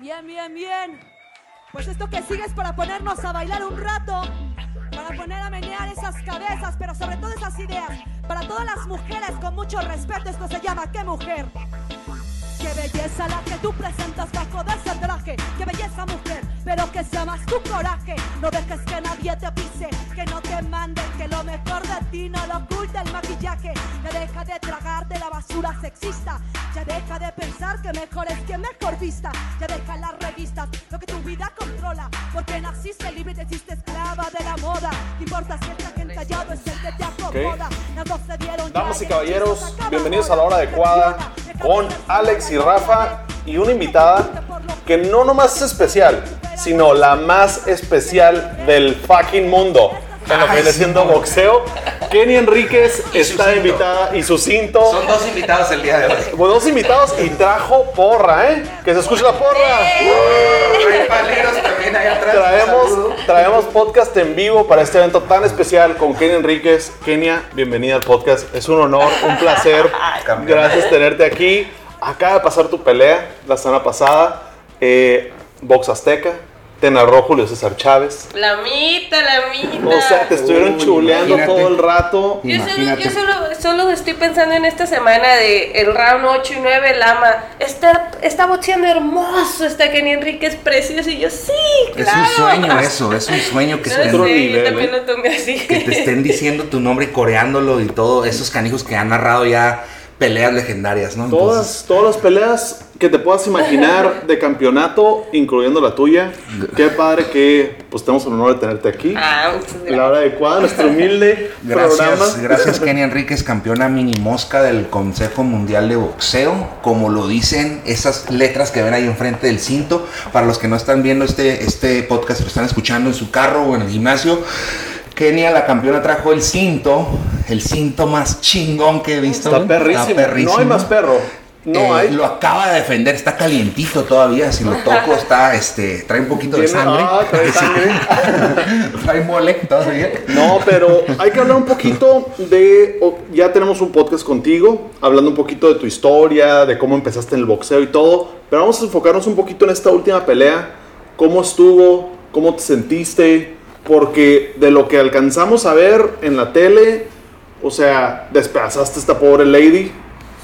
Bien, bien, bien. Pues esto que sigue es para ponernos a bailar un rato, para poner a menear esas cabezas, pero sobre todo esas ideas. Para todas las mujeres con mucho respeto, esto se llama ¿Qué mujer? Qué belleza la que tú presentas bajo de ese traje. Qué belleza mujer, pero que sea más tu coraje. No dejes que nadie te pise, que no te manden, que lo mejor de ti no lo oculta el maquillaje. Ya deja de tragarte la basura sexista. Ya deja de pensar que mejor es que mejor vista. Ya deja las revistas, lo que tu vida controla. Porque naciste libre y te hiciste esclava de la moda. No importa si el traje encallado es el que te acomoda. Las dos se dieron Damas y caballeros, bienvenidos a la hora adecuada con Alex y Rafa y una invitada que no nomás es especial, sino la más especial del fucking mundo en lo que viene siendo boxeo. Kenny Enríquez Y su está cinto. invitada y su cinto. Son dos invitados el día de hoy. Bueno, dos invitados y trajo porra, ¿eh? Que se escuche la porra. Hay paleros también ahí atrás. Un Traemos, traemos podcast en vivo para este evento tan especial con Kenia Enríquez. Kenia, bienvenida al podcast. Es un honor, un placer. Campeona. Gracias tenerte aquí. Acaba de pasar tu pelea la semana pasada. Eh, Box Azteca. Te narró Julio César Chávez. La mita, la mita. O sea, te estuvieron Uy, chuleando imagínate. todo el rato. yo solo, Imagínate. yo solo, solo estoy pensando en esta semana de el round 8 y 9, Lama. Está, está boxeando hermoso, está Kenny Enriquez precioso. Y yo, sí, Es claro. un sueño eso, es un sueño que No estén, sé, nivel, yo también ¿eh? lo tomé así. que te estén diciendo tu nombre y coreándolo y todo, esos canijos que han narrado ya peleas legendarias, ¿no? Todas, todas las peleas que te puedas imaginar de campeonato, incluyendo la tuya. Qué padre que pues tenemos el honor de tenerte aquí. Ah. La hora adecuada, nuestro humilde programa. Gracias, gracias Kenny Enríquez, campeona mini mosca del Consejo Mundial de Boxeo. Como lo dicen esas letras que ven ahí enfrente del cinto, para los que no están viendo este, este podcast, lo están escuchando en su carro o en el gimnasio. Kenia, la campeona, trajo el cinto, el cinto más chingón que he visto. Está perrísimo. No hay más perro. No Eh, hay. Lo acaba de defender, está calientito todavía. Si lo toco, está, este, trae un poquito de sangre. ah, trae sangre. trae mole todavía. No, pero hay que hablar un poquito de. ya tenemos un podcast contigo, hablando un poquito de tu historia, de cómo empezaste en el boxeo y todo. Pero vamos a enfocarnos un poquito en esta última pelea. ¿Cómo estuvo? ¿Cómo te sentiste? Porque de lo que alcanzamos a ver en la tele, o sea, despedazaste a esta pobre lady.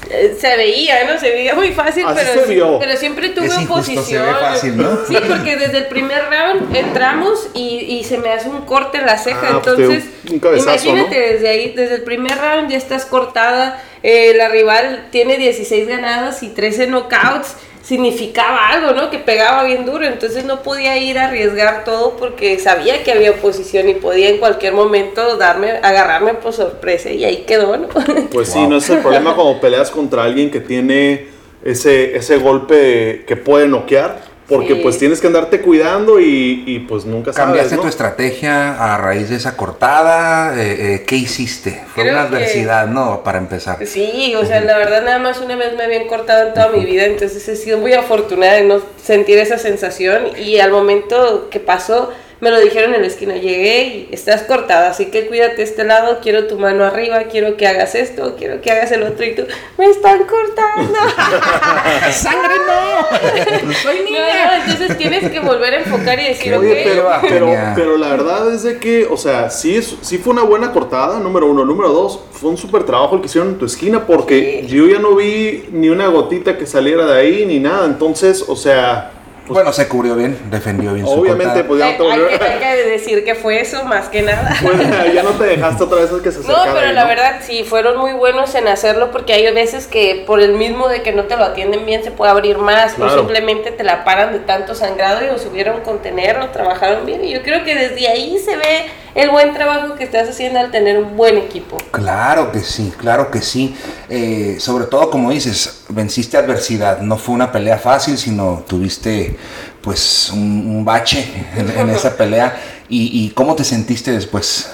Eh, Se veía, ¿no? Se veía muy fácil, Así pero, se vio. pero siempre tuve Es se oposición. ve fácil, ¿no? Sí, porque desde el primer round entramos y, y se me hace un corte en la ceja. Ah, pues entonces, un cabezazo, imagínate, desde ahí, desde el primer round ya estás cortada. eh, la rival tiene 16 ganados y 13 knockouts. Significaba algo, ¿no? Que pegaba bien duro. Entonces no podía ir a arriesgar todo porque sabía que había oposición y podía en cualquier momento darme, agarrarme por sorpresa. Y ahí quedó, ¿no? Pues sí, no es el problema cuando peleas contra alguien que tiene ese, ese golpe que puede noquear. Porque Sí. pues tienes que andarte cuidando y, y, pues nunca sabes, ¿Cambiaste ¿no? tu estrategia a raíz de esa cortada? Eh, eh, ¿Qué hiciste? Fue Creo una que- adversidad, ¿no? Para empezar. Sí, o sea, la verdad nada más una vez me habían cortado en toda mi vida, entonces he sido muy afortunada de no sentir esa sensación y al momento que pasó me lo dijeron en la esquina, llegué y estás cortada, así que cuídate este lado, quiero tu mano arriba, quiero que hagas esto, quiero que hagas el otro y tú, me están cortando. ¡Sangre no! ¡Soy No, no, entonces tienes que volver a enfocar y decir, Oye, pero, va, pero, pero la verdad es de que, o sea, sí, es, sí fue una buena cortada, número uno. Número dos, fue un súper trabajo el que hicieron en tu esquina porque Sí. yo ya no vi ni una gotita que saliera de ahí ni nada. Entonces, o sea, Bueno, se cubrió bien, defendió bien su obviamente, pues ya no hay, te hay que, hay que decir que fue eso más que nada. pues, ya no te dejaste otra vez que se No, pero ahí, la ¿no? verdad sí, fueron muy buenos en hacerlo porque hay veces que por el mismo de que no te lo atienden bien se puede abrir más Claro. o simplemente te la paran de tanto sangrado y lo supieron contener, lo trabajaron bien y yo creo que desde ahí se ve el buen trabajo que estás haciendo al tener un buen equipo. Claro que sí, claro que sí. Eh, sobre todo, como dices, venciste adversidad. No fue una pelea fácil, sino tuviste pues un, un bache en, en esa pelea. ¿Y, y cómo te sentiste después?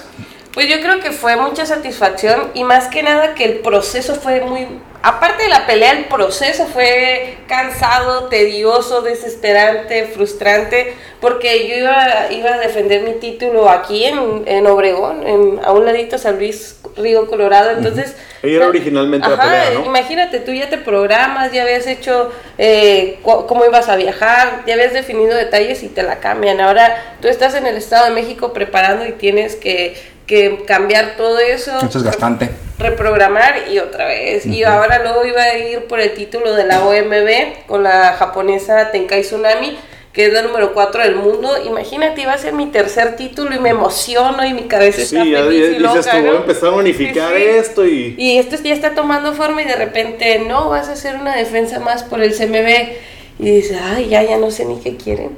Pues yo creo que fue mucha satisfacción y más que nada que el proceso fue muy... Aparte de la pelea, el proceso fue cansado, tedioso, desesperante, frustrante, porque yo iba, iba a defender mi título aquí en, en Obregón, en, a un ladito San Luis Río Colorado. Entonces. Ella era originalmente la pelea, ¿no? Imagínate, tú ya te programas, ya habías hecho eh, cómo ibas a viajar, ya habías definido detalles y te la cambian. Ahora tú estás en el Estado de México preparando y tienes que, que cambiar todo eso. Esto es gastante. reprogramar y otra vez. Y ahora luego iba a ir por el título de la OMB con la japonesa Tenkai Tsunami, que es la número 4 del mundo. Imagínate, iba a ser mi tercer título y me emociono y mi cabeza Sí, está ya, feliz ya y dices loca, tú, voy a empezar a unificar Sí, sí. esto y... Y esto ya está tomando forma y de repente, no, vas a hacer una defensa más por el CMB. Y dices, ay, ya, ya no sé ni qué quieren.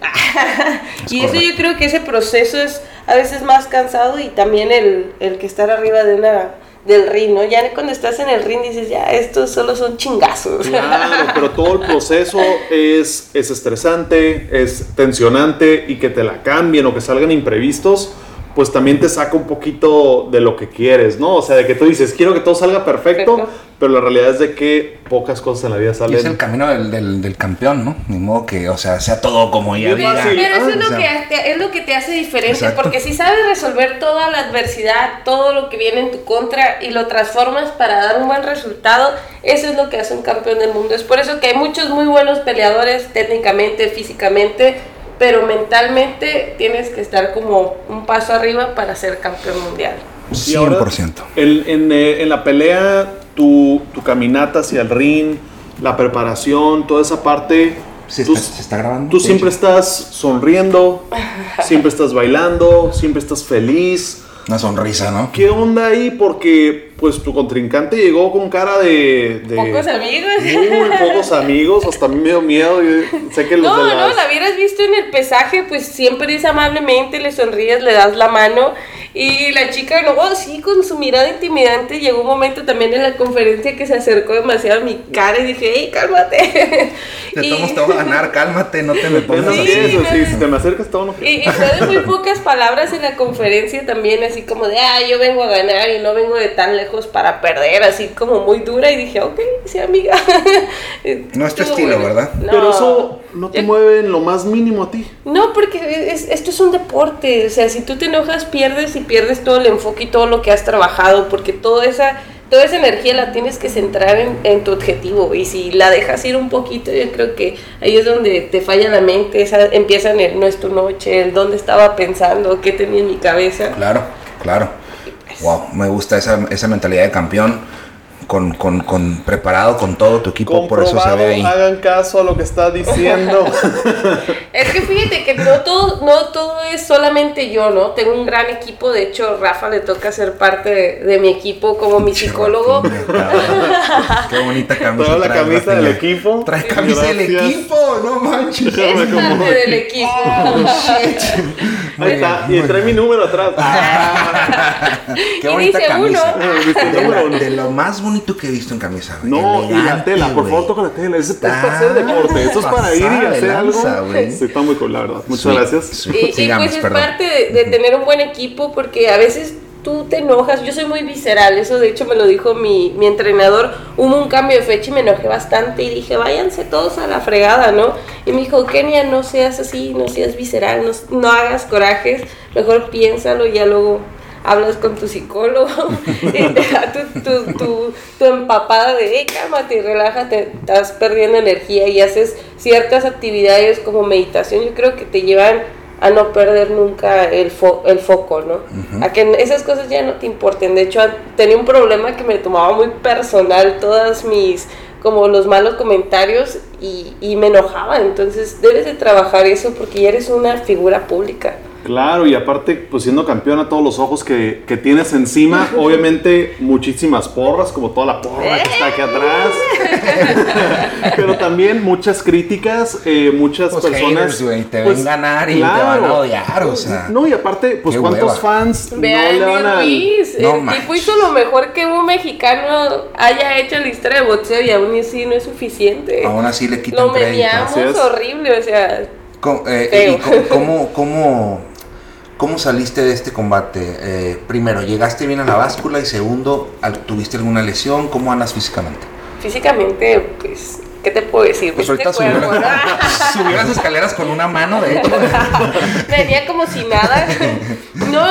y eso yo creo que ese proceso es a veces más cansado y también el, el que estar arriba de una del ring, ¿no? Ya cuando estás en el ring dices, ya, estos solo son chingazos. Claro, pero todo el proceso es, es estresante, es tensionante y que te la cambien o que salgan imprevistos, pues también te saca un poquito de lo que quieres, ¿no? O sea, de que tú dices, quiero que todo salga perfecto, Perfecto. pero la realidad es de que pocas cosas en la vida Y salen. es el camino del, del, del campeón, ¿no? Ni modo que, o sea, sea todo como ella diga. Pero eso es o lo, sea, que, te- es lo que te hace diferente, Exacto. porque si sabes resolver toda la adversidad, todo lo que viene en tu contra y lo transformas para dar un buen resultado, eso es lo que hace un campeón del mundo. Es por eso que hay muchos muy buenos peleadores técnicamente, físicamente, pero mentalmente tienes que estar como un paso arriba para ser campeón mundial. Y ahora, 100%. En, en, eh, en la pelea, tu, tu caminata hacia el ring, la preparación, toda esa parte. ¿Se tú, está, se está grabando? tú siempre estás sonriendo, siempre estás bailando, siempre estás feliz. Una sonrisa, ¿no? ¿Qué onda ahí? Porque pues tu contrincante llegó con cara de... de Pocos amigos. Muy pocos amigos, hasta a mí me dio miedo. yo sé que los No, de no, la hubieras visto en el pesaje, pues siempre es amablemente, le sonríes, le das la mano. Y la chica, luego sí, con su mirada intimidante, llegó un momento también en la conferencia que se acercó demasiado a mi cara y dije, hey, cálmate. Te Y- tomas, te voy a ganar, cálmate, no te me pongas así, así. eso, no, sí, no. si te me acercas todo no Y, y fue de muy pocas palabras en la conferencia también, así como de, ah, yo vengo a ganar y no vengo de tan lejos para perder, así como muy dura. Y dije, ok, sí, amiga. No es tu estilo, bueno. ¿verdad? No. Pero eso no te Yo- mueve en lo más mínimo a ti. No, porque es- esto es un deporte, o sea, si tú te enojas pierdes y pierdes todo el enfoque y todo lo que has trabajado, porque toda esa, toda esa energía la tienes que centrar en, en tu objetivo y si la dejas ir un poquito, yo creo que ahí es donde te falla la mente, esa, empiezan el no es tu noche, el dónde estaba pensando, qué tenía en mi cabeza. Claro, claro. Wow, me gusta esa, esa mentalidad de campeón. Con, con, con preparado con todo tu equipo, por eso se ve ahí. hagan caso a lo que está diciendo. Es que fíjate que no todo, no todo es solamente yo, ¿no? Tengo un gran equipo, de hecho Rafa le toca ser parte de, de mi equipo como mi psicólogo. Qué bonita camisa. Trae la trae camisa del equipo. Trae camisa del equipo, no manches. Es parte del equipo. Muy Ahí está, y trae mi número atrás. Qué Y bonita dice camisa. uno. Eh, viste, De, la- uno. de lo más bonito que he visto en camisa. güey. No, y la Elegante, tela, por favor, toca la tela. Es, es para Está hacer deporte, eso es para ir y hacer lanza, algo. güey. Sí, está muy cool, la verdad. Muchas Sweet, gracias. sweet. Y, y pues es perdón. parte de, de tener un buen equipo porque a veces tú te enojas. Yo soy muy visceral, eso de hecho me lo dijo mi, mi entrenador. Hubo un cambio de fecha y me enojé bastante y dije, váyanse todos a la fregada, ¿no? Y me dijo, Kenia, no seas así, no seas visceral, no, no hagas corajes, mejor piénsalo y ya luego hablas con tu psicólogo y te da tu, tu, tu, tu empapada de, hey, cálmate y relájate, estás perdiendo energía y haces ciertas actividades como meditación, yo creo que te llevan a no perder nunca el, fo- el foco, ¿no? A que esas cosas ya no te importen. De hecho, tenía un problema que me tomaba muy personal todas mis, como los malos comentarios y, y me enojaba. Entonces, debes de trabajar eso porque ya eres una figura pública. Claro, y aparte, pues siendo campeón a todos los ojos que, que tienes encima, obviamente muchísimas porras, como toda la porra que está aquí atrás. Pero también muchas críticas, eh, muchas Pues personas. haters, güey, te pues, ven ganar y te van a odiar, o sea. No, y aparte, pues cuántos hueva. fans Ve no le van a. Ruiz, No el manches. tipo hizo lo mejor que un mexicano haya hecho en la historia de boxeo y aún así no es suficiente. Aún así le quitan Lo es. horrible, o sea, eh. ¿y cómo, cómo, cómo saliste de este combate? Eh, primero, ¿llegaste bien a la báscula? Y segundo, ¿tuviste alguna lesión? ¿Cómo andas físicamente? físicamente, pues ¿qué te puedo decir? Pues ahorita subió, ¿no? las- escaleras con una mano, de hecho. Venía como si nada. No,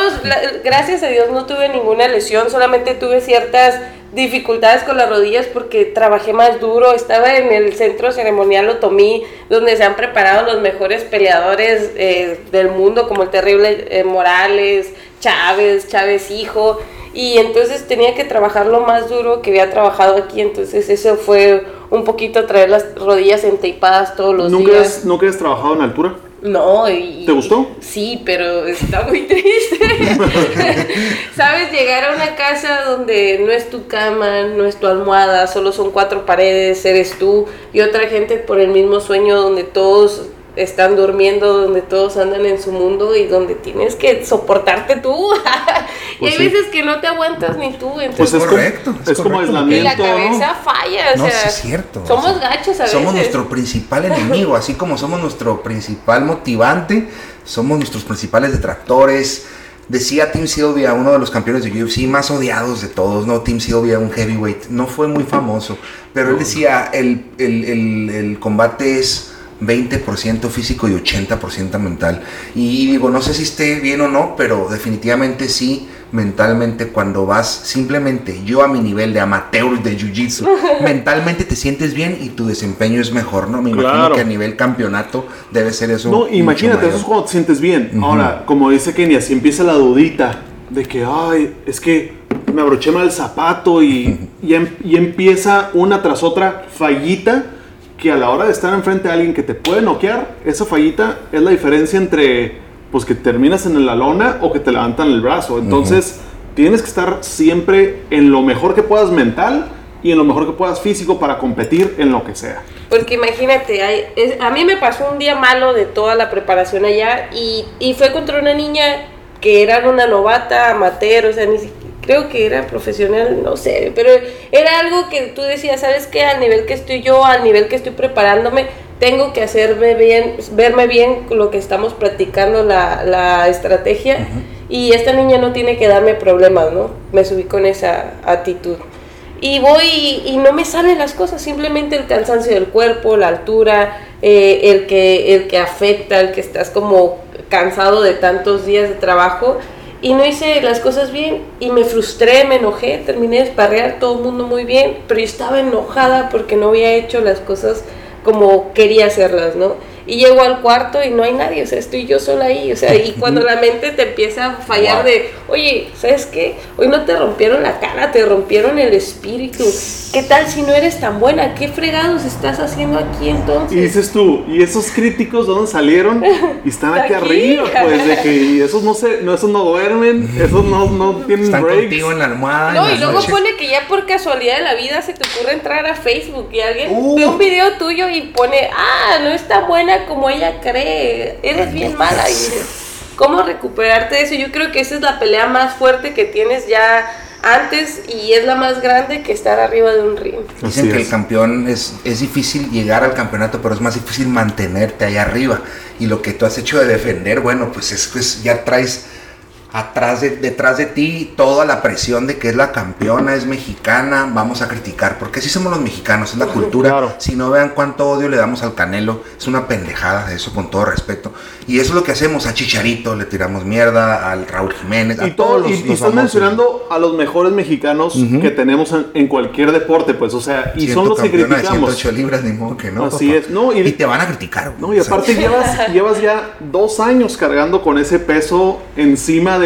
gracias a Dios no tuve ninguna lesión, solamente tuve ciertas dificultades con las rodillas porque trabajé más duro. Estaba en el centro ceremonial Otomí, donde se han preparado los mejores peleadores eh, del mundo, como el terrible eh, Morales, Chávez, Chávez hijo. Y entonces tenía que trabajar lo más duro que había trabajado aquí. Entonces eso fue un poquito traer las rodillas enteipadas todos los ¿Nunca días. has, ¿Nunca has trabajado en altura? No, y... ¿Te gustó? Sí, pero está muy triste. ¿Sabes? Llegar a una casa donde no es tu cama, no es tu almohada, solo son cuatro paredes, eres tú y otra gente por el mismo sueño donde todos están durmiendo, donde todos andan en su mundo y donde tienes que soportarte tú. y Pues hay sí. veces que no te aguantas ni tú. Entonces, Pues es, como- correcto, es es como y la cabeza ¿no? falla. O No, sea, sí es cierto. Somos O sea, gachos a veces. Somos nuestro principal enemigo, así como somos nuestro principal motivante, somos nuestros principales detractores. Decía Tim Sylvia, uno de los campeones de UFC más odiados de todos, ¿no? Tim Sylvia, un heavyweight, no fue muy famoso, pero él decía, el, el- el- el combate es 20% físico y 80% mental. Y digo, no sé si esté bien o no, pero definitivamente sí, mentalmente cuando vas simplemente yo a mi nivel de amateur de jiu-jitsu, mentalmente te sientes bien y tu desempeño es mejor, ¿no? Me imagino Claro. que a nivel campeonato debe ser eso. No, imagínate, mayor. eso es cuando te sientes bien. Ahora, como dice Kenny, así empieza la dudita de que, ay, es que me abroché mal el zapato y, y, em- y empieza una tras otra fallita que a la hora de estar enfrente de alguien que te puede noquear, esa fallita es la diferencia entre, pues, que terminas en la lona o que te levantan el brazo. Entonces, tienes que estar siempre en lo mejor que puedas mental y en lo mejor que puedas físico para competir en lo que sea. Porque imagínate, hay- es- a mí me pasó un día malo de toda la preparación allá y, y fue contra una niña que era una novata, amateur, o sea, ni siquiera, creo que era profesional, no sé, pero era algo que tú decías, ¿sabes qué? Al nivel que estoy yo, al nivel que estoy preparándome, tengo que hacerme bien, verme bien lo que estamos practicando la, la estrategia y esta niña no tiene que darme problemas, ¿no? Me subí con esa actitud. Y voy y, y no me salen las cosas, simplemente el cansancio del cuerpo, la altura, eh, el, que, el que afecta, el que estás como cansado de tantos días de trabajo y no hice las cosas bien y me frustré, me enojé, terminé de esparrear todo el mundo muy bien, pero yo estaba enojada porque no había hecho las cosas como quería hacerlas, ¿no? Y llego al cuarto y no hay nadie, o sea, estoy yo sola ahí, o sea, y cuando la mente te empieza a fallar Wow. de, oye, ¿sabes qué? Hoy no te rompieron la cara, te rompieron el espíritu. ¿Qué tal si no eres tan buena? ¿Qué fregados estás haciendo aquí entonces? Y dices tú, ¿y esos críticos de dónde salieron? Y están aquí, Aquí. arriba, pues, de que y esos no se, no, esos no duermen, esos no, no tienen Están breaks. contigo en la almohada. No, y luego noches. pone que ya por casualidad de la vida se te ocurre entrar a Facebook y alguien Uh. ve un video tuyo y pone, ah, no es tan como ella cree, eres bien mala. Y dices, ¿cómo recuperarte de eso? Yo creo que esa es la pelea más fuerte que tienes ya antes y es la más grande que estar arriba de un ring. Dicen que el campeón es, es difícil llegar al campeonato, pero es más difícil mantenerte ahí arriba. Y lo que tú has hecho de defender, bueno, pues es pues ya traes atrás de, detrás de ti toda la presión de que es la campeona, es mexicana, vamos a criticar, porque así somos los mexicanos, es la cultura. Claro. Si no vean cuánto odio le damos al Canelo, es una pendejada, eso con todo respeto. Y eso es lo que hacemos a Chicharito, le tiramos mierda, al Raúl Jiménez, a Y, todos todo, los, y, y estás mencionando a los mejores mexicanos que tenemos en, en cualquier deporte, pues, o sea, y Siento son los que de criticamos. 108 libras, ni modo que no. Así papá. es, no, y- y, te van a criticar. No, y aparte llevas, llevas ya dos años cargando con ese peso encima de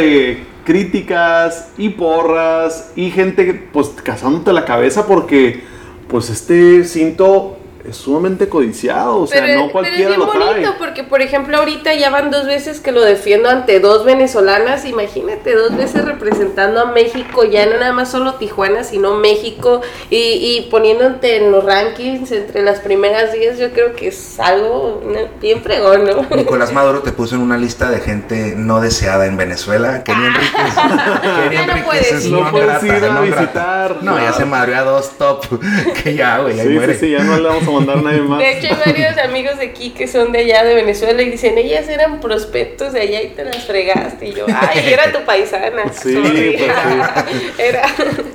críticas y porras y gente pues cazándote la cabeza porque pues este cinto es sumamente codiciado, o sea, pero, no pero cualquiera es bien lo trae. bonito porque, por ejemplo, ahorita ya van dos veces que lo defiendo ante dos venezolanas. Imagínate, dos veces representando a México, ya no nada más solo Tijuana, sino México y, y poniéndote en los rankings entre las primeras 10. Yo creo que es algo ¿no? bien fregón, ¿no? Nicolás Maduro te puso en una lista de gente no deseada en Venezuela. Kenny Enríquez. Kenny Ya no Enríquez puedes es ir. No grata, ir a non grata. visitar. No, ya se madrió a dos top. que ya, güey, ahí Sí, muere. sí, sí, ya no le vamos a mandar a nadie más. De hecho, hay varios amigos de aquí que son de allá de Venezuela y dicen, ellas eran prospectos de allá y te las fregaste. Y yo, ay, era tu paisana. Sí, sorry". pues Era.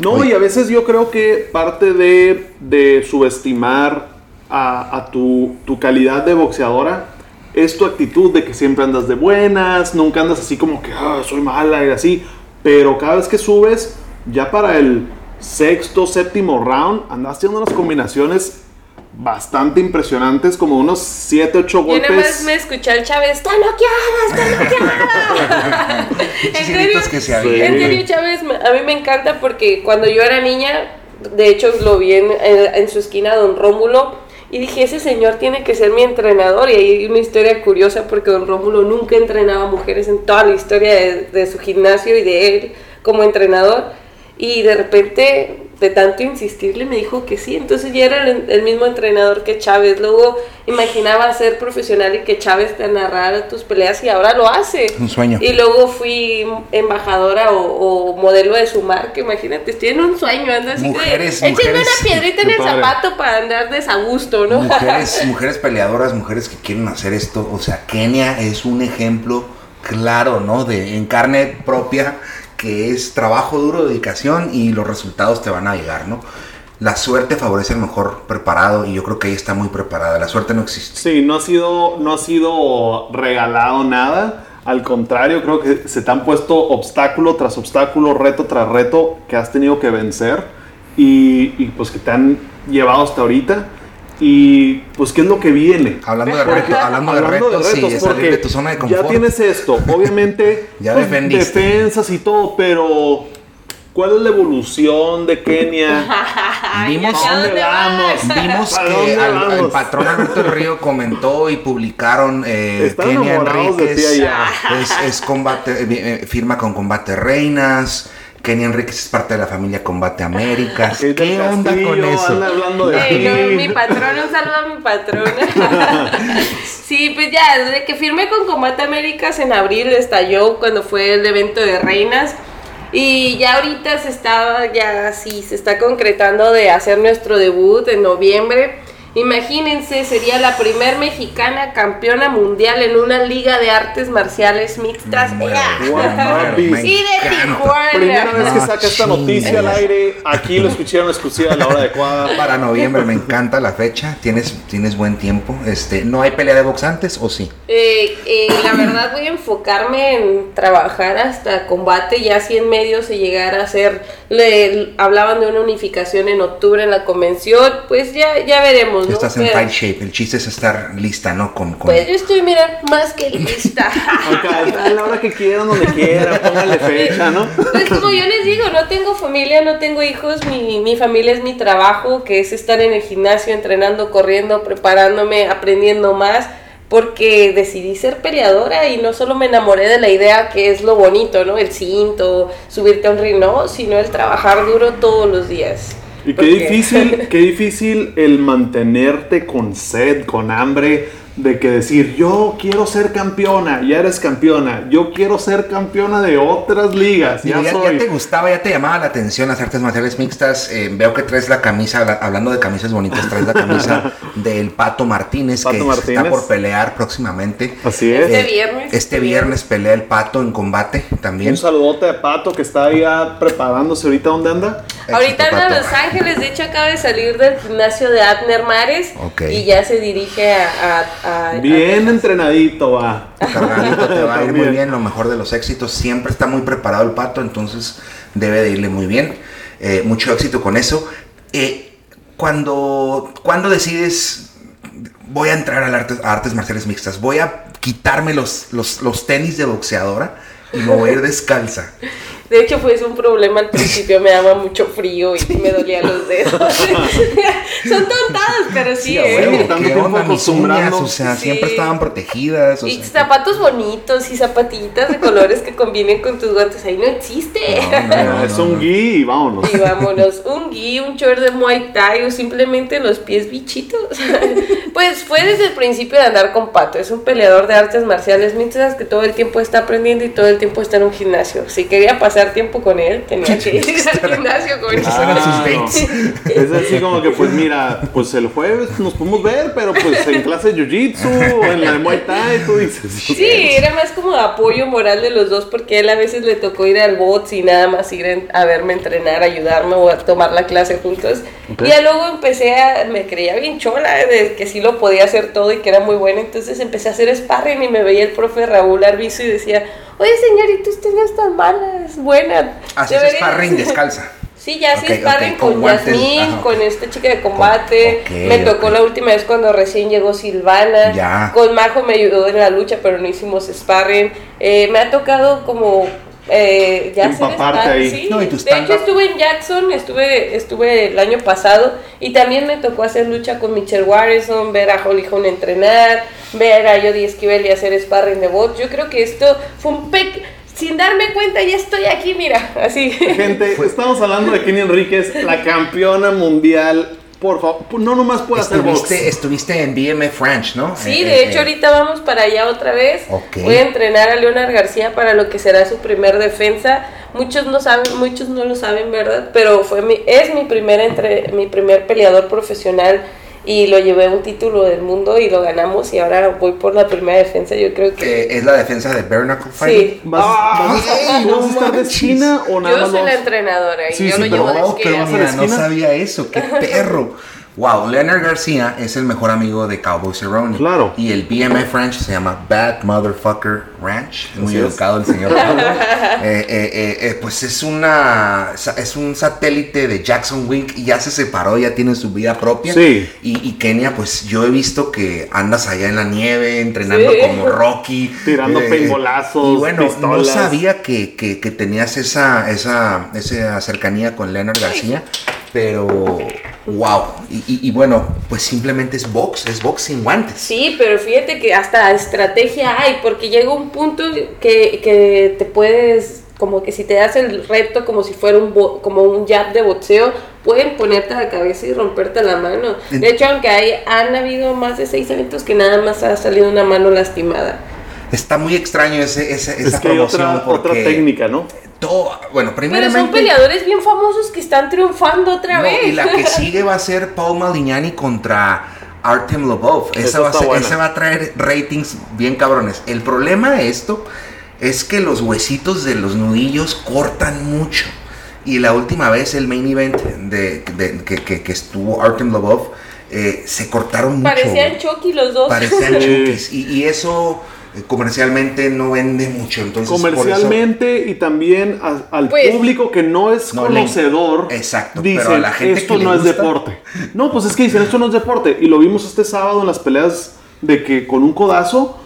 No, y a veces yo creo que parte de, de subestimar a, a tu, tu calidad de boxeadora es tu actitud de que siempre andas de buenas, nunca andas así como que "Ah, soy mala y así, pero cada vez que subes, ya para el sexto, séptimo round, andas haciendo unas combinaciones bastante impresionantes, como unos 7, 8 Yo nada más golpes. me escuché al Chávez, está noqueada, está noqueada. en serio, gritos que se Sí. avientan. en serio, Chávez, a mí me encanta porque cuando yo era niña, de hecho lo vi en, en- en su esquina Don Rómulo, y dije, ese señor tiene que ser mi entrenador. Y hay una historia curiosa porque Don Rómulo nunca entrenaba mujeres en toda la historia de, de su gimnasio y de él como entrenador. Y de repente, de tanto insistirle, me dijo que sí. Entonces ya era el, el mismo entrenador que Chávez. Luego imaginaba ser profesional y que Chávez te narrara tus peleas y ahora lo hace. Un sueño. Y luego fui embajadora o, o modelo de su marca, imagínate, estoy en un sueño, ando así Mujeres, de, mujeres, una piedrita en el padre. zapato para andar desagusto, ¿no? Mujeres, mujeres peleadoras, mujeres que quieren hacer esto. O sea, Kenia es un ejemplo claro, ¿no? De en carne propia, es trabajo duro, dedicación y los resultados te van a llegar, ¿no? La suerte favorece al mejor preparado y yo creo que ella está muy preparada. La suerte no existe. Sí, no ha sido, no ha sido regalado nada. Al contrario, creo que se te han puesto obstáculo tras obstáculo, reto tras reto que has tenido que vencer y, y, pues que te han llevado hasta ahorita. Y pues, ¿qué es lo que viene? Hablando de retos, hablando de retos, sí, de salir porque de tu zona de confort. Ya tienes esto, obviamente, Ya pues, defendiste. defensas y todo, pero ¿cuál es la evolución de Kenia? Vimos- ¿hacia ¿A dónde vamos? Vimos ¿Para que dónde al- el vamos? patrón Alberto del Río comentó y publicaron eh, Kenia Enríquez es combate, eh, eh, firma con Combate Reinas. Kenia Enríquez es parte de la familia Combate Américas. Kate ¿Qué onda Castillo, con eso? hablando de no, mi patrón, un saludo a mi patrona. sí, pues ya, desde que firmé con Combate Américas en abril estalló cuando fue el evento de Reinas. Y ya ahorita se está, ya sí, se está concretando de hacer nuestro debut en noviembre. Imagínense, sería la primer mexicana campeona mundial en una liga de artes marciales mixtas. Muero, Sí, de. Tijuana. Primera vez que saca esta noticia al aire, aquí lo escucharon exclusiva a la hora adecuada. Para noviembre, me encanta la fecha. Tienes, tienes buen tiempo. Este, ¿No hay pelea de box antes o sí? Eh, eh, la verdad voy a enfocarme en trabajar hasta combate, ya si en medio se llegara a hacer, le, hablaban de una unificación en octubre en la convención, pues ya, ya veremos, ¿no? Estás en Pero, fight shape. El chiste es estar lista, ¿no? Con, con- Pues yo estoy, mira, más que lista. Acá, a la hora que quieran, donde quieran, póngale fecha, ¿no? Pues como yo les digo, no tengo familia, no tengo hijos, mi, mi familia es mi trabajo, que es estar en el gimnasio, entrenando, corriendo, preparándome, aprendiendo más, porque decidí ser peleadora y no solo me enamoré de la idea que es lo bonito, ¿no? El cinto, subirte a un ring, no, sino el trabajar duro todos los días. Y qué difícil, qué difícil el mantenerte con sed, con hambre, de que decir, yo quiero ser campeona, ya eres campeona, yo quiero ser campeona de otras ligas, ya te gustaba, ya te llamaba la atención las artes marciales mixtas. eh, veo que traes la camisa, habla- hablando de camisas bonitas, traes la camisa del Pato Martínez, Pato que Martínez. está por pelear próximamente. Así es. Este viernes. Este viernes pelea el Pato en combate también. Un saludote a Pato que está ahí ya preparándose ahorita, ¿dónde anda? Ahorita anda en Pato. Los Ángeles, de hecho acaba de salir del gimnasio de Abner Mares Ok. y ya se dirige a... a- Bien entrenadito, va. Carnalito, te va a ir muy bien, lo mejor de los éxitos. Siempre está muy preparado el pato, entonces debe de irle muy bien. Eh, mucho éxito con eso. Eh, cuando, cuando decides, voy a entrar a, las artes, a artes marciales mixtas, voy a quitarme los, los, los tenis de boxeadora y me voy a ir descalza. De hecho, fue un problema al principio, me daba mucho frío y me dolían los dedos. Son tontadas, pero sí, a ¿eh? o sea, Sí. siempre estaban protegidas. o Y sea, zapatos bonitos y zapatillitas de colores que combinen con tus guantes, ahí no existe. No, no, no, es un gui y vámonos. Y vámonos, un gui, un short de Muay Thai o simplemente los pies bichitos. pues fue desde el principio de andar con Pato. Es un peleador de artes marciales mixtas que todo el tiempo está aprendiendo y todo el tiempo está en un gimnasio. Si quería pasar tiempo con él, tenía que ir al gimnasio con él. Ah, dates. Es así como que, pues mira, pues el jueves nos podemos ver, pero pues en clase de jiu-jitsu o en la de Muay Thai, tú dices. Sí, era más como apoyo moral de los dos porque él a veces le tocó ir al bots y nada más ir a verme entrenar, ayudarme o a tomar la clase juntos. Ok. Y ya luego empecé a, me creía bien chola, de que sí lo podía hacer todo y que era muy buena, entonces empecé a hacer sparring y me veía el profe Raúl Arbizo y decía, oye señorita, usted no es tan mala, es buena. Haces Debería- sparring descalza. Sí, ya sí sparring con con, Yasmín, con esta chica de combate. me tocó la última vez cuando recién llegó Silvana. Ya. Con Majo me ayudó en la lucha, pero no hicimos sparring. Eh, me ha tocado como eh, Empaparte sparring, ahí. sí. No, y tu de hecho estuve en Jackson, estuve, estuve el año pasado y también me tocó hacer lucha con Michelle Warrison, ver a Holly Holm entrenar, ver a Jody Esquivel y hacer sparring de box. Yo creo que esto fue un pe... Sin darme cuenta, ya estoy aquí, mira, así. Gente, estamos hablando de Kenny Enríquez, la campeona mundial. Por favor, no nomás puede hacer box. Estuviste, en BMF Ranch, ¿no? Sí, Eh, de eh, hecho eh, ahorita vamos para allá otra vez. Ok. Voy a entrenar a Leonard García para lo que será su primer defensa. Muchos no saben, muchos no lo saben, ¿verdad? Pero fue mi, es mi primer entre, mi primer peleador profesional y lo llevé a un título del mundo y lo ganamos y ahora voy por la primera defensa. Yo creo que eh, es la defensa de Bare Knuckle Fighting. sí. ¿Vas, vas a, Ay, vas a no estar de. China o nada Yo soy la vas- entrenadora y Sí, yo sí, lo pero llevo de No, pero vas a la mira, no esquina? sabía eso, qué perro. Wow, Leonard García es el mejor amigo de Cowboy Cerrone. Claro. Y el BMF Ranch se llama Bad Motherfucker Ranch. Es Muy Así es. educado el señor. Eh, eh, eh, eh, pues es una es un satélite de Jackson Wink y ya se separó, ya tiene su vida propia. Sí. Y, y Kenia, pues yo he visto que andas allá en la nieve, entrenando Sí. como Rocky. Tirando paintballazos, Y bueno, no pistolas. sabía que, que- que tenías esa, esa, esa cercanía con Leonard García, pero wow. Y, y- y bueno, pues simplemente es box, es box sin guantes. Sí, pero fíjate que hasta estrategia hay, porque llega un punto que, que te puedes, como que si te das el reto como si fuera un, bo- como un jab de boxeo, pueden ponerte a la cabeza y romperte la mano. De hecho, aunque hay, han habido más de seis eventos que nada más ha salido una mano lastimada. Está muy extraño ese, ese- esa Es que promoción otra, otra porque técnica, ¿no? Todo- bueno, Pero primeramente son peleadores bien famosos que están triunfando otra No, vez. y la que sigue va a ser Paul Malignani contra Artem Lobov. Esa va, a ser- esa va a traer ratings bien cabrones. El problema de esto es que los huesitos de los nudillos cortan mucho. Y la última vez el main event de, de- que, que- que estuvo Artem Lobov eh, se cortaron mucho. Parecían Chucky los dos. Parecían chukis. Y, y eso comercialmente no vende mucho. Entonces, por eso- Comercialmente y también a- al Pues- público que no es No le- conocedor, Exacto, pero dicen, a la gente esto que le no es gusta". deporte. No, pues es que dicen, esto no es deporte. Y lo vimos este sábado en las peleas de que con un codazo,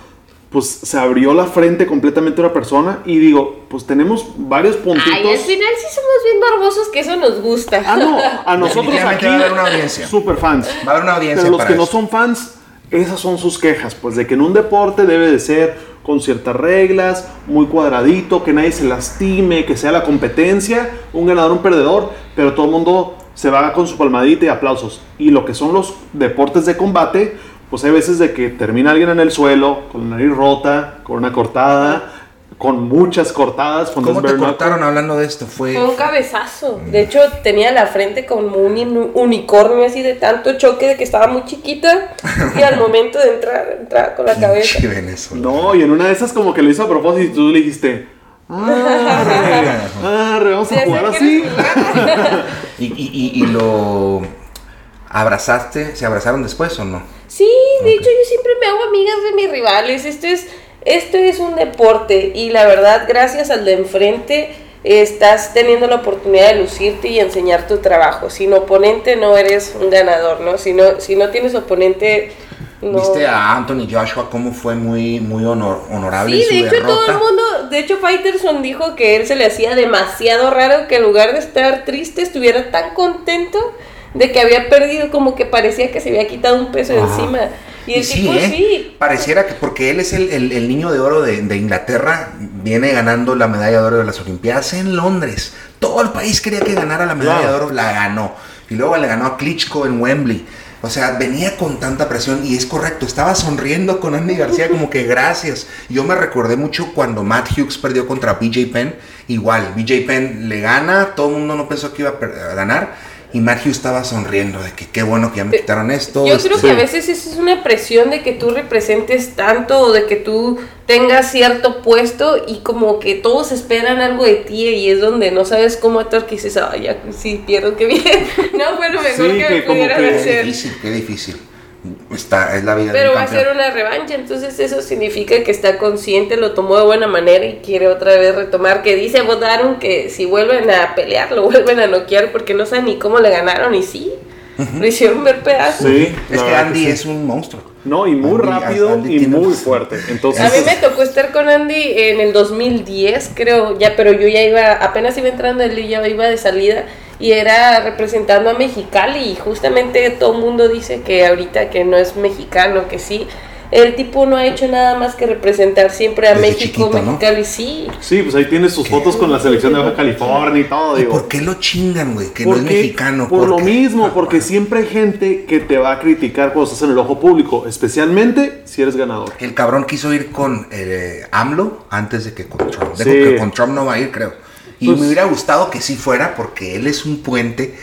pues se abrió la frente completamente a una persona. Y digo, pues tenemos varios puntitos. Ay, al final sí somos bien morbosos que eso nos gusta. Ah, no, a nosotros aquí, va a haber una audiencia. super fans. Va a haber una audiencia Pero los para que no eso. son fans, esas son sus quejas, pues de que en un deporte debe de ser con ciertas reglas, muy cuadradito, que nadie se lastime, que sea la competencia, un ganador, un perdedor, pero todo el mundo se va con su palmadita y aplausos. Y lo que son los deportes de combate, pues hay veces de que termina alguien en el suelo, con la nariz rota, con una cortada, con muchas cortadas. Con ¿Cómo te cortaron hablando de esto? Fue, Fue un cabezazo. De hecho, tenía la frente como un unicornio así de tanto choque de que estaba muy chiquita. Y al momento de entrar, entraba con la cabeza. No, y en una de esas como que lo hizo a propósito y tú le dijiste, ah, arre, vamos a jugar así. ¿Y, y, y- y lo abrazaste? ¿Se abrazaron después o no? Sí, de hecho yo siempre me hago amigas de mis rivales. Esto es, esto es un deporte y la verdad, gracias al de enfrente, estás teniendo la oportunidad de lucirte y enseñar tu trabajo. Sin oponente no eres un ganador, ¿no? Si no, si no tienes oponente, no... ¿Viste a Anthony Joshua cómo fue muy, muy honor- honorable Sí, en su de hecho derrota? todo el mundo, de hecho Fighterson dijo que él se le hacía demasiado raro que en lugar de estar triste estuviera tan contento de que había perdido, como que parecía que se había quitado un peso Ajá. encima. Y el sí, tipo ¿eh? sí, Pareciera que porque él es el, el- el niño de oro de, de Inglaterra, viene ganando la medalla de oro de las Olimpiadas en Londres. Todo el país quería que ganara la medalla Claro. de oro, la ganó. Y luego le ganó a Klitschko en Wembley. O sea, venía con tanta presión y es correcto, estaba sonriendo con Andy García como que gracias. Yo me recordé mucho cuando Matt Hughes perdió contra BJ Penn. Igual, BJ Penn le gana, todo el mundo no pensó que iba a ganar. Y Matthew estaba sonriendo de que qué bueno que ya me quitaron esto. Yo este- creo que a veces eso es una presión de que tú representes tanto o de que tú tengas cierto puesto y como que todos esperan algo de ti y es donde no sabes cómo actuar que dices, ay, ya sí, pierdo, qué bien. No, fue lo mejor Sí, que, que me como pudieran que- Qué hacer. difícil, qué difícil. Está, es la vida de Pero un va a ser una revancha, entonces eso significa que está consciente, lo tomó de buena manera y quiere otra vez retomar. Que dice votaron que si vuelven a pelear, lo vuelven a noquear porque no saben ni cómo le ganaron y sí, lo hicieron ver pedazos. Sí, Es que Andy sí. es un monstruo. No, y muy Andy- rápido Andy y tiene muy fuerte. Entonces, A mí me tocó estar con Andy en el 2010, creo, ya, pero yo ya iba, apenas iba entrando él y ya iba de salida y era representando a Mexicali y justamente todo el mundo dice que ahorita que no es mexicano, que sí. El tipo no ha hecho nada más que representar siempre a Desde México, chiquito, ¿no? Mexicali, sí. sí, pues ahí tienes sus fotos con la selección de Baja California y todo, ¿Y digo. por qué lo chingan, güey? Que no es mexicano. Por lo qué? mismo, porque siempre hay gente que te va a criticar cuando estás en el ojo público, especialmente si eres ganador. El cabrón quiso ir con eh, AMLO antes de que con Trump. Dijo Sí. que con Trump no va a ir, creo. Y Pues- me hubiera gustado que sí fuera porque él es un puente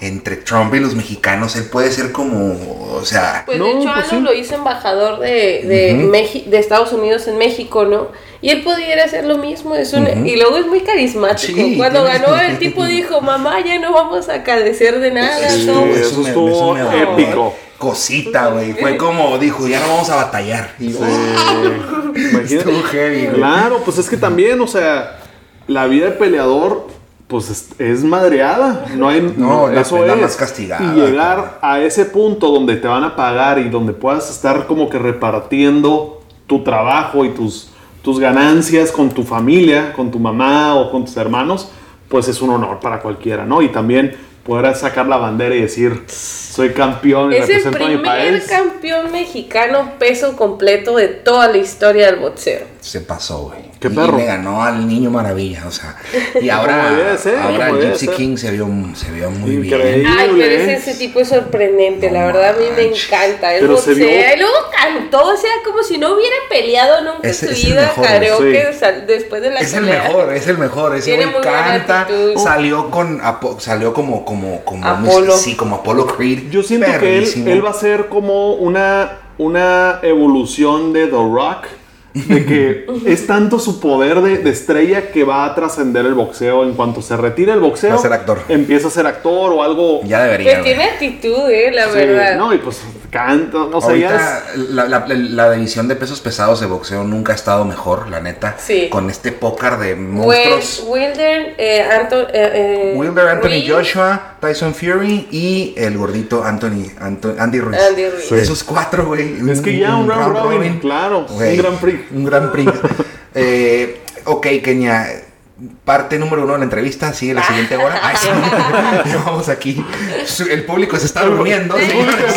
entre Trump y los mexicanos. Él puede ser como, o sea, Pues No, de hecho pues sí. lo hizo embajador de, de. Meji- de Estados Unidos en México, ¿no? Y él pudiera hacer lo mismo, es un- y luego es muy carismático. Sí, Cuando ganó el tipo dijo, mamá, ya no vamos a cadecer de nada, Sí, no". eso me- estuvo me épico. güey. Cosita, güey. Fue como dijo, ya no vamos a batallar. Y yo, Imagínate. Estuvo heavy, güey. Claro, pues es que también, o sea, la vida de peleador, pues es, es madreada. No hay. No, la eso pena es. más castigada, Y llegar a ese punto donde te van a pagar y donde puedas estar como que repartiendo tu trabajo y tus, tus ganancias con tu familia, con tu mamá o con tus hermanos, pues es un honor para cualquiera, ¿no? Y también poder sacar la bandera y decir, soy campeón y Es el represento a mi primer país. campeón mexicano peso completo de toda la historia del boxeo. Se pasó, güey. Qué y perro. le ganó al niño maravilla, o sea. Y ahora, ser, ahora Gypsy. King se vio, se vio muy Increíble. bien. Ay, pero ese, ese tipo es sorprendente, No la verdad a mí me encanta. Él Pero se boxea vio- y luego cantó, o sea, como si no hubiera peleado nunca Ese en su vida karaoke sí. sal- después de la Es el mejor, es el mejor. Ese Tiene muy canta, salió con Apo- salió como como como Apolo. sí, como Apollo Creed. Yo siento que Perrísimo. él, él va a ser como una, una evolución de The Rock. De que es tanto su poder de, de estrella que va a trascender el boxeo. En cuanto se retire el boxeo, Va a ser actor. empieza a ser actor o algo. ya debería. Pues tiene actitud, eh, la Sí, verdad. No, y pues canta. No sé, ya la, la- la división de pesos pesados de boxeo nunca ha estado mejor, la neta. Sí. Con este pócar de monstruos. Wilder, eh, Anto- eh, eh, Wilder, Anthony Ruiz, Joshua, Tyson Fury y el gordito Anthony, Anto- Andy Ruiz. Andy Ruiz. Sí. Esos cuatro, güey. Es que ya un round robin, claro, un Grand Prix. Un Grand Prix. Eh, ok, Kenia. Parte número uno de la entrevista, sigue la siguiente hora. Ay, sí. Vamos aquí. El público se está durmiendo. señores.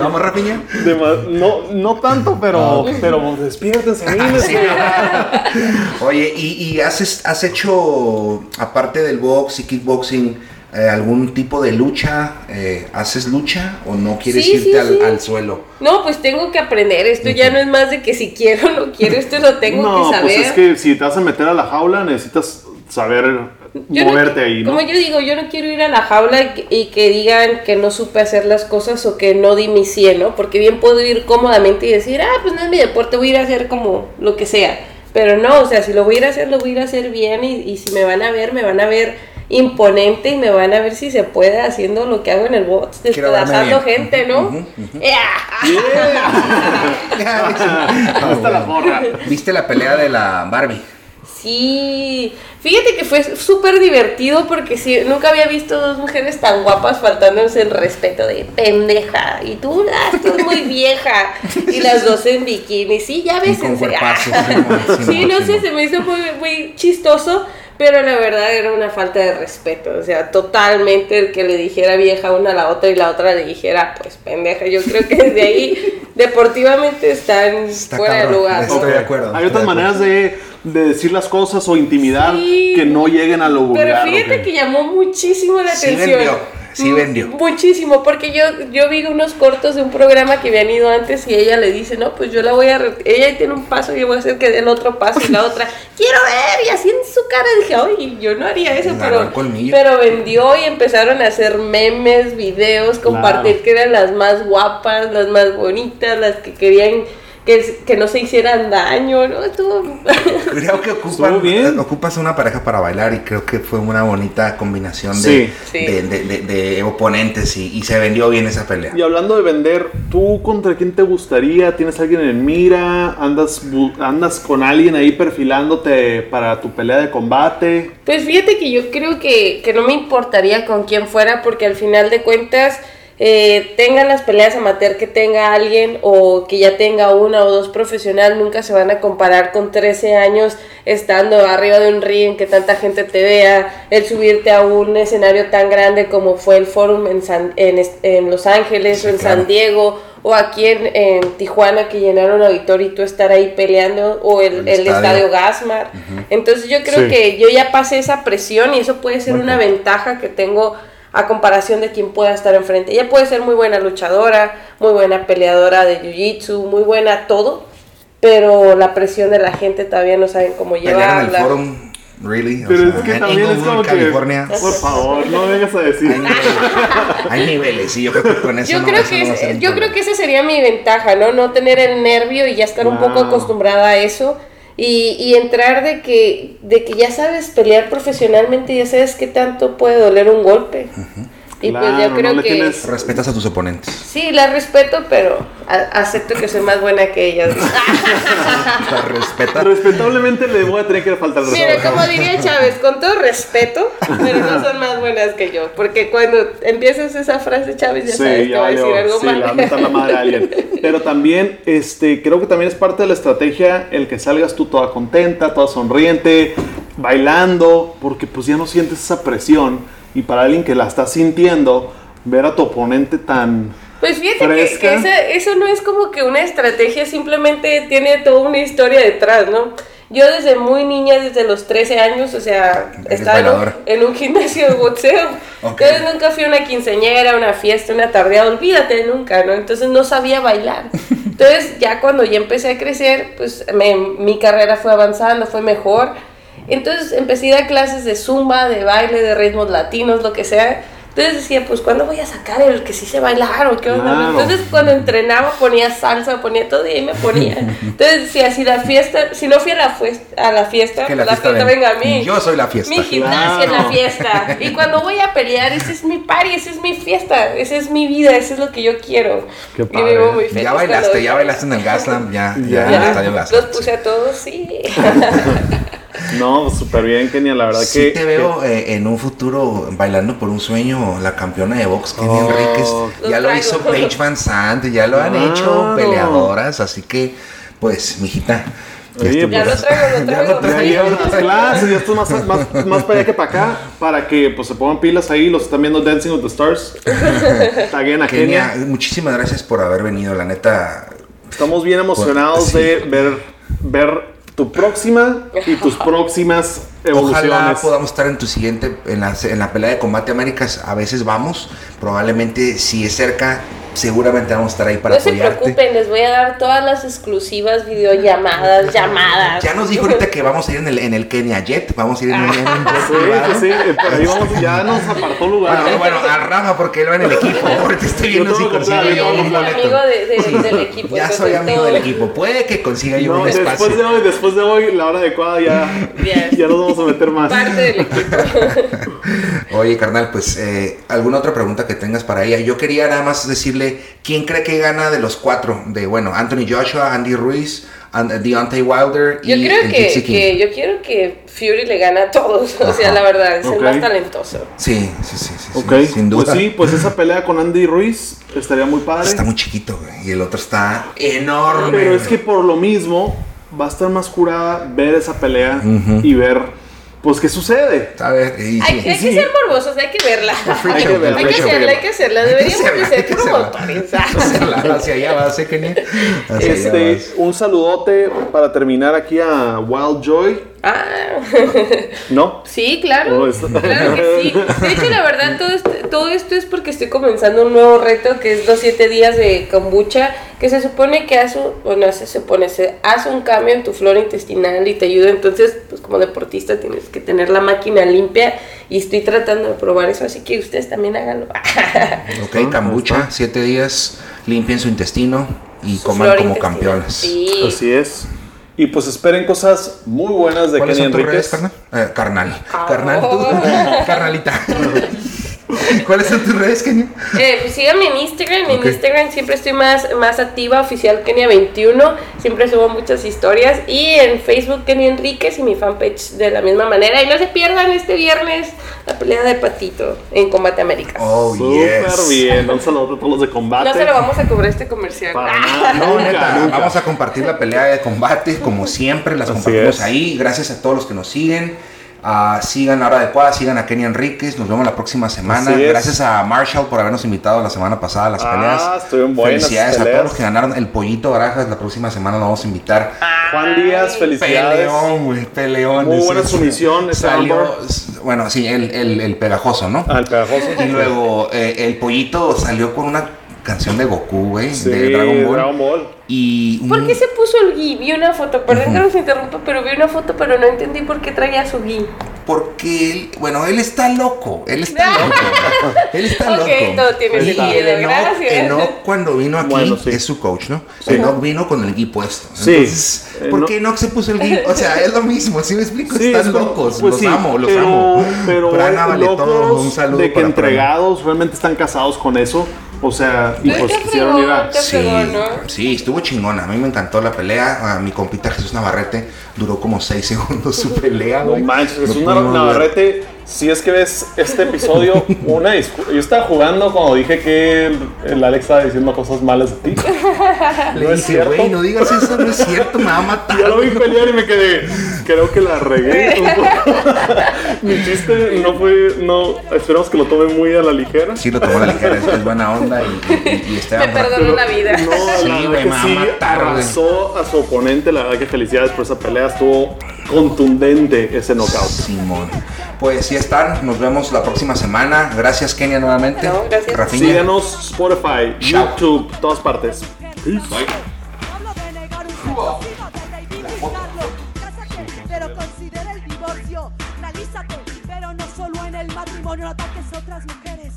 Vamos, Rapiña. No, no tanto, pero, pero despiértense, anímense. Sí. Oye, ¿y, y has, has hecho, aparte del box y kickboxing, eh, algún tipo de lucha? Eh, ¿Haces lucha o no quieres Sí, irte sí, al, sí. al suelo? No, pues tengo que aprender. Esto ya no es más de que si quiero o no quiero, esto lo tengo No, que saber. pues es que si te vas a meter a la jaula, necesitas saber Yo no moverte ahí, ¿no? Como yo digo, yo no quiero ir a la jaula y que, y que digan que no supe hacer las cosas o que no di mi 100, ¿no? Porque bien puedo ir cómodamente y decir, ah, pues no es mi deporte, voy a ir a hacer como lo que sea. Pero no, o sea, si lo voy a ir a hacer, lo voy a ir a hacer bien y, y si me van a ver, me van a ver imponente y me van a ver si se puede haciendo lo que hago en el box, despedazando gente, ¿no? ¿Viste la pelea de la Barbie? Sí, fíjate que fue súper divertido porque sí, nunca había visto dos mujeres tan guapas faltándose el respeto de pendeja. Y tú, ah, tú muy vieja. Y las dos en bikini. Sí, ya ves. Sí, no sé, se me hizo muy, muy chistoso. Pero la verdad era una falta de respeto. O sea, totalmente el que le dijera vieja una a la otra y la otra le dijera, pues pendeja. Yo creo que desde ahí, deportivamente, están Está fuera de lugar. ¿no? Estoy de acuerdo. Hay otras de maneras de, de decir las cosas o intimidar Sí. que no lleguen a lo Pero vulgar. fíjate ¿ok? que llamó muchísimo la Sí atención. vendió. Sí vendió. Muchísimo, porque yo, yo vi unos cortos de un programa que habían ido antes y ella le dice, no, pues yo la voy a... Ella tiene un paso y yo voy a hacer que dé el otro paso y la otra, quiero ver, y así en su cara dije, oye, yo no haría eso, pero, pero vendió y empezaron a hacer memes, videos, compartir que eran las más guapas, las más bonitas, las que querían que, que no se hicieran daño, ¿no? Estuvo... Creo que ocupan, Estuvo bien. ocupas una pareja para bailar y creo que fue una bonita combinación de, Sí. De, de- de- de oponentes y, y se vendió bien esa pelea. Y hablando de vender, ¿tú contra quién te gustaría? ¿Tienes alguien en mira? ¿Andas, andas con alguien ahí perfilándote para tu pelea de combate? Pues fíjate que yo creo que, que no me importaría con quién fuera porque al final de cuentas eh, tengan las peleas amateur que tenga alguien o que ya tenga una o dos profesional, nunca se van a comparar con 13 años estando arriba de un ring, que tanta gente te vea, el subirte a un escenario tan grande como fue el Forum en, San- en, en Los Ángeles Sí, o en claro. San Diego o aquí en, en Tijuana que llenaron auditorio y tú estar ahí peleando o el, El el estadio. estadio Gasmar. Entonces yo creo Sí. que yo ya pasé esa presión y eso puede ser una ventaja que tengo a comparación de quien pueda estar enfrente. Ella puede ser muy buena luchadora, muy buena peleadora de jiu-jitsu, muy buena todo, pero la presión de la gente todavía no saben cómo Pelear en el llevarla. forum, really. O Pero sea, es que en también es Inglewood, como que... California. Por favor, no vengas a decir. Hay niveles, hay niveles y yo creo que con eso Yo no, creo eso que no es- yo creo que esa sería mi ventaja, ¿no? No tener el nervio y ya estar un poco acostumbrada a eso y, y entrar de que de que ya sabes pelear profesionalmente, ya sabes qué tanto puede doler un golpe. Y pues Claro, yo no creo le que tienes- Respetas a tus oponentes. sí, la respeto, pero acepto que soy más buena que ellas. La respeta. Respetablemente le voy a tener que faltar el Mira, respeto. como diría Chávez, con todo respeto, pero no son más buenas que yo. Porque cuando empiezas esa frase, Chávez, ya sabes Sí, que ya va a decir algo Sí, le va a mal. meter la madre a alguien. Pero también, este, creo que también es parte de la estrategia el que salgas tú toda contenta, toda sonriente, bailando, porque pues ya no sientes esa presión. Y para alguien que la está sintiendo, ver a tu oponente tan... Pues fíjate que, fresca. que esa- eso no es como que una estrategia, simplemente tiene toda una historia detrás, ¿no? Yo desde muy niña, desde los 13 años, o sea, Eres estaba en un, en un gimnasio de boxeo. Ok. Entonces nunca fui a una quinceañera, una fiesta, una tardeada, olvídate nunca, ¿no? Entonces no sabía bailar. Entonces ya cuando ya empecé a crecer, pues me- mi carrera fue avanzando, fue mejor. Entonces empecé a ir a clases de zumba, de baile, de ritmos latinos, lo que sea. Entonces decía, pues ¿cuándo voy a sacar el que sí se bailar o qué onda? Claro. Entonces cuando entrenaba ponía salsa, ponía todo y ahí me ponía. Entonces decía, si la fiesta, si no fui a la, fues- a la fiesta, Que la la fiesta fiesta ven- venga a mí. Yo soy la fiesta. Mi gimnasia es la Claro. fiesta. Y cuando voy a pelear, ese es mi party, esa es mi fiesta, esa es mi vida, eso es lo que yo quiero. Qué y padre. vivo muy feliz Ya bailaste, ya bailaste en el Gaslamp, ya, ya, Ya. en el estadio Los puse a todos, sí. No, súper bien, Kenia, la verdad Sí que... te veo eh, en un futuro bailando por un sueño la campeona de box, Kenny Oh. Enríquez. Ya lo traigo. hizo Paige Van Sant, ya lo han Claro. hecho peleadoras, así que, pues, mijita. Oye, este, Ya pues, lo traigo, lo ya traigo. Ya llevan las clases, ya estás más, más, más para allá que para acá, para que pues, se pongan pilas ahí, los están viendo Dancing with the Stars. Taguen a Kenia, Kenia. muchísimas gracias por haber venido, la neta. Estamos bien emocionados Sí. de ver, ver tu próxima y tus próximas evoluciones. Ojalá podamos estar en tu siguiente, en la, en la pelea de Combate Américas. A veces vamos, probablemente si es cerca, seguramente vamos a estar ahí para No se apoyarte. preocupen, les voy a dar todas las exclusivas, videollamadas, llamadas. Ya nos dijo ahorita que vamos a ir en el, en el Kenia Jet, vamos a ir en un, en un jet Sí, privado. sí, sí, eh, por ahí vamos, ya nos apartó lugar. Bueno, bueno, a Rafa porque él va en el equipo. Ahorita estoy viendo si hablar, yo un boleto. amigo de, de- del equipo. Ya soy amigo todo- del equipo. Puede que consiga yo No, un después espacio. de hoy, después de hoy, la hora adecuada ya, Bien. ya nos vamos a meter más. Parte del equipo. Oye, carnal, pues, eh, ¿alguna otra pregunta que tengas para ella? Yo quería nada más decirle, ¿quién cree que gana de los cuatro? De, bueno, Anthony Joshua, Andy Ruiz, and- Deontay Wilder y Yo creo el que, Gypsy King. que yo quiero que Fury le gane a todos. O sea, la verdad, es el más talentoso. Sí, sí, sí, sí, sí, Ok, sin duda. pues sí, pues esa pelea con Andy Ruiz estaría muy padre. Está muy chiquito, güey, y el otro está enorme. Pero es que por lo mismo va a estar más curada ver esa pelea y ver, pues, qué sucede. ¿Sabes? Y Hay, sí. hay sí. que ser morbosos, hay que verla. Hay que verla, Hay que hacerla, hay que hacerla. Deberíamos de ser promotores. Hacia- allá va, sé que ni. Hacia allá Este, vas. un saludote para terminar aquí a Wild Joy, Ah, ¿no? sí, claro. Oh, Claro que sí. De hecho, la verdad, todo este, todo esto es porque estoy comenzando un nuevo reto que es los 7 días de kombucha, que se supone que hace, bueno, se supone, se hace un cambio en tu flora intestinal y te ayuda. Entonces, pues como deportista tienes que tener la máquina limpia y estoy tratando de probar eso, así que ustedes también háganlo. Ok, kombucha, 7 días, limpien su intestino y Su coman como intestinal. campeones. Sí. Así es. Y pues esperen cosas muy buenas de ¿Cuáles Kenny tus redes, Enríquez. carnal? Eh, carnal. Ah. Carnal, tú. Carnalita. ¿Cuáles son tus redes, Kenny? Eh, pues síganme en Instagram, en Instagram siempre estoy más, más activa, oficial Kenia21, siempre subo muchas historias y en Facebook Kenia Enríquez y mi fanpage de la misma manera y no se pierdan este viernes la pelea de Patito en Combate América. Oh, Súper yes. bien. Un saludo a todos los de combate. no se lo vamos a cobrar este comercial. Para nada. No, Nunca, neta, nunca. vamos a compartir la pelea de combate como siempre, las Así compartimos es. ahí. Gracias a todos los que nos siguen. Ah, sigan a hora adecuada, sigan a Kenny Enríquez. Nos vemos la próxima semana. Gracias a Marshall por habernos invitado la semana pasada a las Ah, peleas. Felicidades a todos los que ganaron el pollito barajas. La próxima semana lo vamos a invitar. Juan Díaz, felicidades. Peleón, güey, peleón. Muy buena sumisión, Salió, bueno, sí, el, el, el pegajoso, ¿no? Al pegajoso. Y luego eh, el pollito salió con una canción de Goku, güey, Sí, de Dragon Ball. Dragon Ball. Y un- ¿Por qué se puso el gui? Vi una foto, perdón que los interrumpa, pero vi una foto, pero no entendí por qué traía su gui. Porque él, bueno, él está loco, él está loco, él está Ok, loco. todo tiene Y sentido, Enoch- gracias. Enoch cuando vino aquí Bueno, sí. es su coach, ¿no? Enoch vino con el gui puesto. Sí. Entonces, ¿por qué Enoch se puso el gui? O sea, es lo mismo, ¿sí me explico? Sí, Están locos, pues los sí, amo, los pero, amo. Pero Prana vale locos todo, un saludo de que para Prana. entregados realmente están casados con eso. O sea, y pues a... está Sí, sí, estuvo chingona. A mí me encantó la pelea. A mi compita Jesús Navarrete duró como 6 segundos su pelea, No manches, ver. Navarrete. Si es que ves este episodio, una Yo estaba jugando cuando dije que el, el Alex estaba diciendo cosas malas de ti. Le No dije, güey, no digas eso, no es cierto, me va a matar. Ya lo vi güey". pelear y me quedé. Creo que la regué un poco. Mi chiste no fue. No, esperamos que lo tome muy a la ligera. Sí, lo tomó a la ligera, es, es buena onda y, y, y Esteban Me perdonó la vida. No, Sí, la verdad a que sí, matar, güey. arrasó a su oponente. La verdad que felicidades por esa pelea. Estuvo contundente ese knockout. Simón. Pues sí están, nos vemos la próxima semana. Gracias, Kenia, nuevamente. No, gracias. Rafinha. Síganos Spotify, Chao. YouTube, todas partes. Bye. Hablo matrimonio, no ataques a otras mujeres.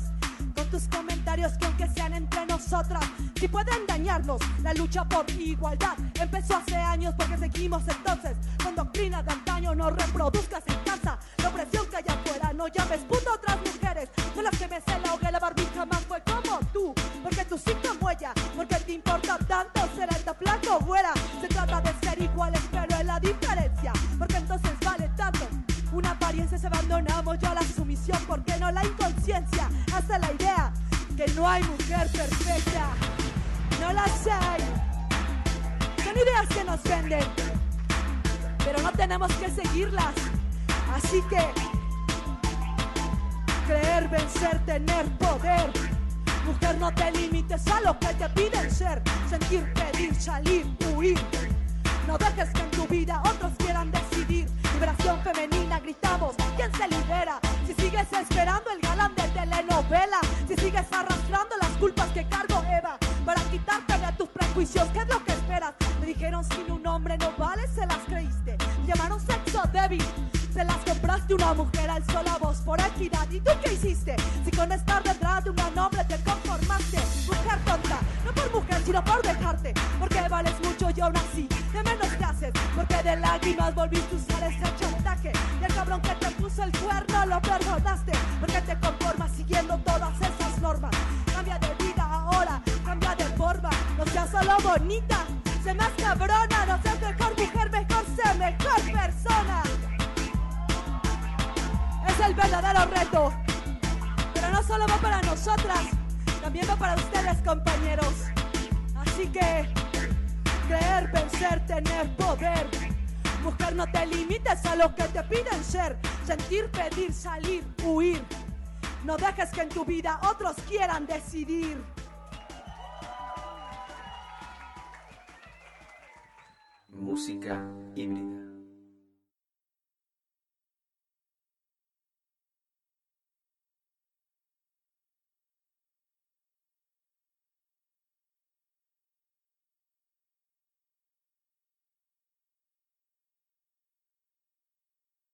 Con tus comentarios que aunque sean entre nosotras, si pueden dañarnos, la lucha por igualdad empezó hace años porque seguimos entonces con doctrina de antaño. No reproduzcas en casa la opresión que hay afuera. No llames puto a otras mujeres, son las que me se la ahogué la barbija más fue como tú. Porque tu signo huella, porque te importa tanto ser alta, flaco o güera. La inconsciencia. Hasta la idea que no hay mujer perfecta. No las hay. Son ideas que nos venden, pero no tenemos que seguirlas. Así que creer, vencer, tener poder. Mujer, no te limites a lo que te piden ser. Sentir, pedir, salir, huir. No dejes que en tu vida otros quieran decidir. Liberación femenina, gritamos. ¿Quién se libera? Si sigues esperando el galán de telenovela. Si sigues arrastrando las culpas que cargo Eva. Para quitarte de tus prejuicios, ¿qué es lo que esperas? Me dijeron sin un hombre no vale, se las creíste. Llamaron sexo débil. Se las compraste una mujer al sola voz por equidad. ¿Y tú qué hiciste? Si con estar detrás de un gran hombre te conformaste. Mujer tonta, no por mujer, sino por dejarte. Porque vales mucho y aún así, de menos te haces. Porque de lágrimas volviste bonita, sé más cabrona. No seas mejor mujer, mejor sé mejor persona. Es el verdadero reto. Pero no solo va para nosotras, también va para ustedes, compañeros. Así que creer, vencer, tener poder. Mujer, no te limites a lo que te piden ser. Sentir, pedir, salir, huir. No dejes que en tu vida otros quieran decidir. Música híbrida.